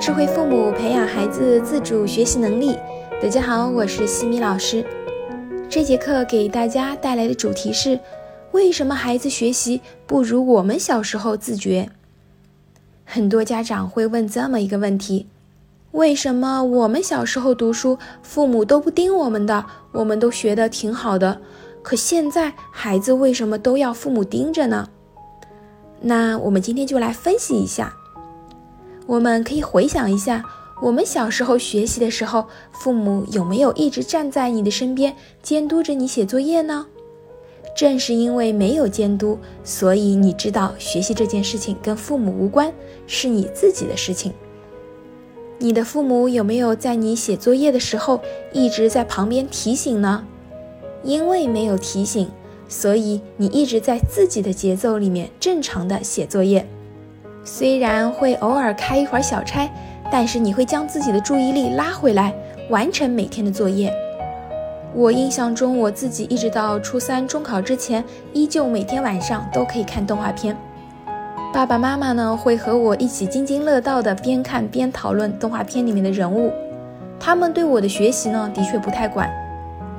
智慧父母培养孩子自主学习能力。大家好，我是西米老师。这节课给大家带来的主题是：为什么孩子学习不如我们小时候自觉？很多家长会问这么一个问题：为什么我们小时候读书，父母都不盯我们的，我们都学得挺好的？可现在孩子为什么都要父母盯着呢？那我们今天就来分析一下。我们可以回想一下，我们小时候学习的时候，父母有没有一直站在你的身边监督着你写作业呢？正是因为没有监督，所以你知道学习这件事情跟父母无关，是你自己的事情。你的父母有没有在你写作业的时候一直在旁边提醒呢？因为没有提醒，所以你一直在自己的节奏里面正常的写作业。虽然会偶尔开一会儿小差，但是你会将自己的注意力拉回来，完成每天的作业。我印象中，我自己一直到初三中考之前，依旧每天晚上都可以看动画片。爸爸妈妈呢，会和我一起津津乐道的边看边讨论动画片里面的人物。他们对我的学习呢，的确不太管，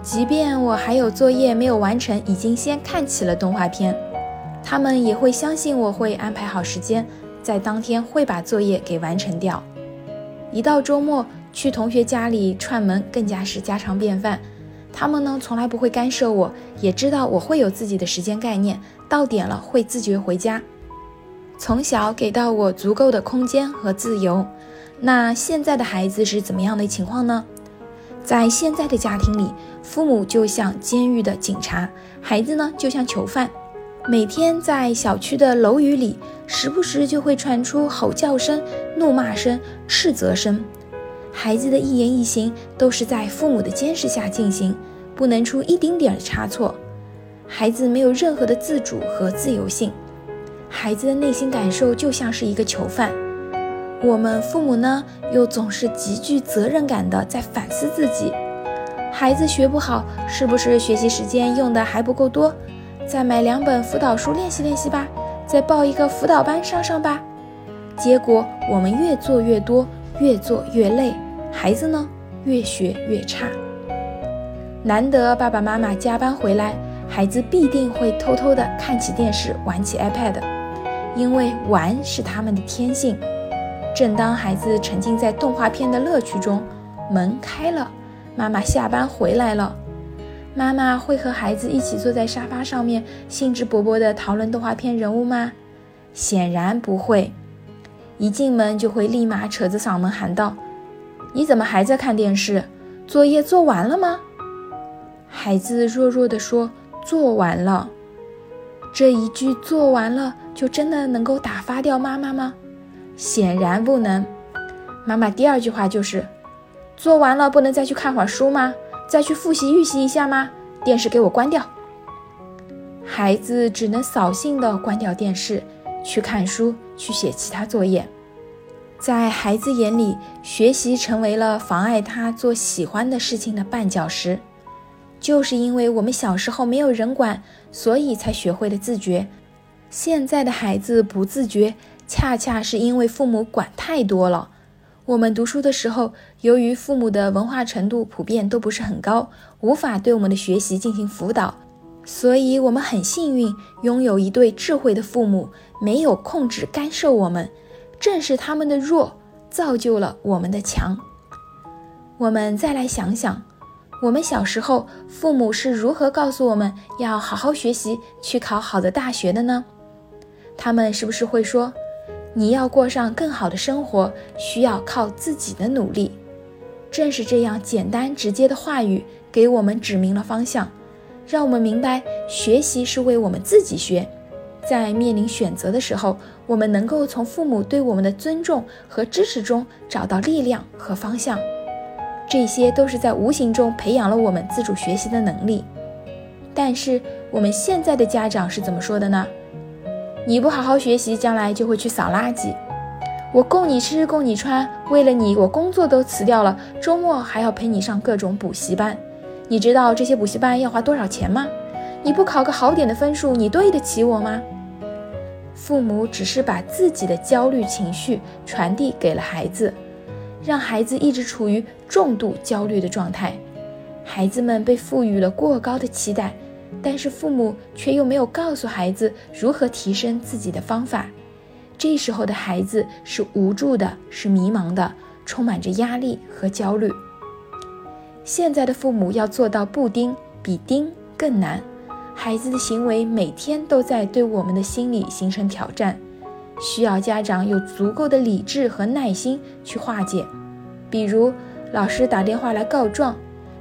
即便我还有作业没有完成，已经先看起了动画片，他们也会相信我会安排好时间。在当天会把作业给完成掉，一到周末去同学家里串门更加是家常便饭。他们呢从来不会干涉我，也知道我会有自己的时间概念，到点了会自觉回家。从小给到我足够的空间和自由。那现在的孩子是怎么样的情况呢？在现在的家庭里，父母就像监狱的警察，孩子呢就像囚犯。每天在小区的楼宇里，时不时就会传出吼叫声、怒骂声、斥责声。孩子的一言一行都是在父母的监视下进行，不能出一丁点的差错。孩子没有任何的自主和自由性，孩子的内心感受就像是一个囚犯。我们父母呢，又总是极具责任感的在反思自己：孩子学不好，是不是学习时间用的还不够多？再买两本辅导书练习练习吧，再报一个辅导班上上吧。结果我们越做越多，越做越累，孩子呢越学越差。难得爸爸妈妈加班回来，孩子必定会偷偷的看起电视，玩起 iPad，因为玩是他们的天性。正当孩子沉浸在动画片的乐趣中，门开了，妈妈下班回来了。妈妈会和孩子一起坐在沙发上面，兴致勃勃地讨论动画片人物吗？显然不会。一进门就会立马扯着嗓门喊道：“你怎么还在看电视？作业做完了吗？”孩子弱弱地说：“做完了。”这一句“做完了”就真的能够打发掉妈妈吗？显然不能。妈妈第二句话就是：“做完了，不能再去看会儿书吗？”再去复习预习一下吗？电视给我关掉。孩子只能扫兴地关掉电视，去看书，去写其他作业。在孩子眼里，学习成为了妨碍他做喜欢的事情的绊脚石。就是因为我们小时候没有人管，所以才学会了自觉。现在的孩子不自觉，恰恰是因为父母管太多了。我们读书的时候，由于父母的文化程度普遍都不是很高，无法对我们的学习进行辅导，所以我们很幸运拥有一对智慧的父母，没有控制干涉我们。正是他们的弱，造就了我们的强。我们再来想想，我们小时候父母是如何告诉我们要好好学习，去考好的大学的呢？他们是不是会说？你要过上更好的生活，需要靠自己的努力。正是这样简单直接的话语，给我们指明了方向，让我们明白学习是为我们自己学。在面临选择的时候，我们能够从父母对我们的尊重和支持中找到力量和方向。这些都是在无形中培养了我们自主学习的能力。但是我们现在的家长是怎么说的呢？你不好好学习，将来就会去扫垃圾。我供你吃，供你穿，为了你，我工作都辞掉了，周末还要陪你上各种补习班。你知道这些补习班要花多少钱吗？你不考个好点的分数，你对得起我吗？父母只是把自己的焦虑情绪传递给了孩子，让孩子一直处于重度焦虑的状态。孩子们被赋予了过高的期待，但是父母却又没有告诉孩子如何提升自己的方法。这时候的孩子是无助的，是迷茫的，充满着压力和焦虑。现在的父母要做到不盯比盯更难，孩子的行为每天都在对我们的心理形成挑战，需要家长有足够的理智和耐心去化解。比如老师打电话来告状。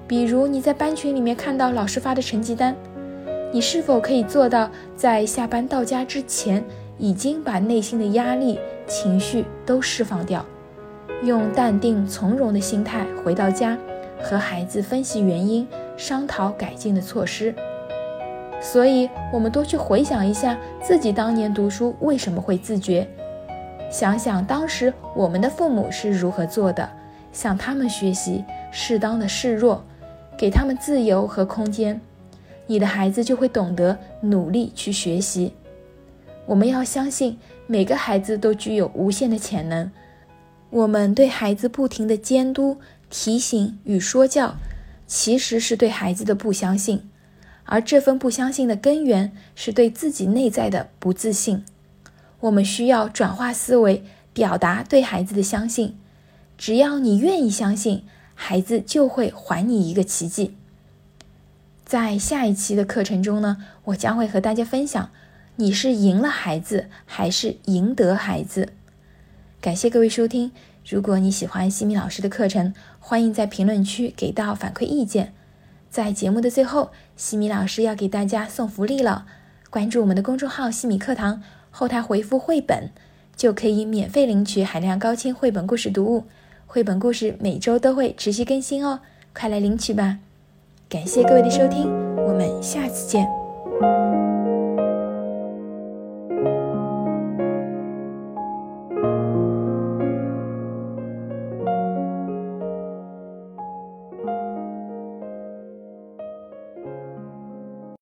比如你在班群里面看到老师发的成绩单，你是否可以做到在下班到家之前，已经把内心的压力、情绪都释放掉，用淡定从容的心态回到家，和孩子分析原因，商讨改进的措施。所以，我们多去回想一下自己当年读书为什么会自觉，想想当时我们的父母是如何做的，向他们学习，适当的示弱。给他们自由和空间，你的孩子就会懂得努力去学习。我们要相信每个孩子都具有无限的潜能。我们对孩子不停的监督、提醒与说教，其实是对孩子的不相信，而这份不相信的根源是对自己内在的不自信。我们需要转化思维，表达对孩子的相信。只要你愿意相信。孩子就会还你一个奇迹。在下一期的课程中呢，我将会和大家分享：你是赢了孩子，还是赢得孩子？感谢各位收听。如果你喜欢西米老师的课程，欢迎在评论区给到反馈意见。在节目的最后，西米老师要给大家送福利了。关注我们的公众号“西米课堂”，后台回复“绘本”，就可以免费领取海量高清绘本故事读物。绘本故事每周都会持续更新哦，快来领取吧！感谢各位的收听，我们下次见。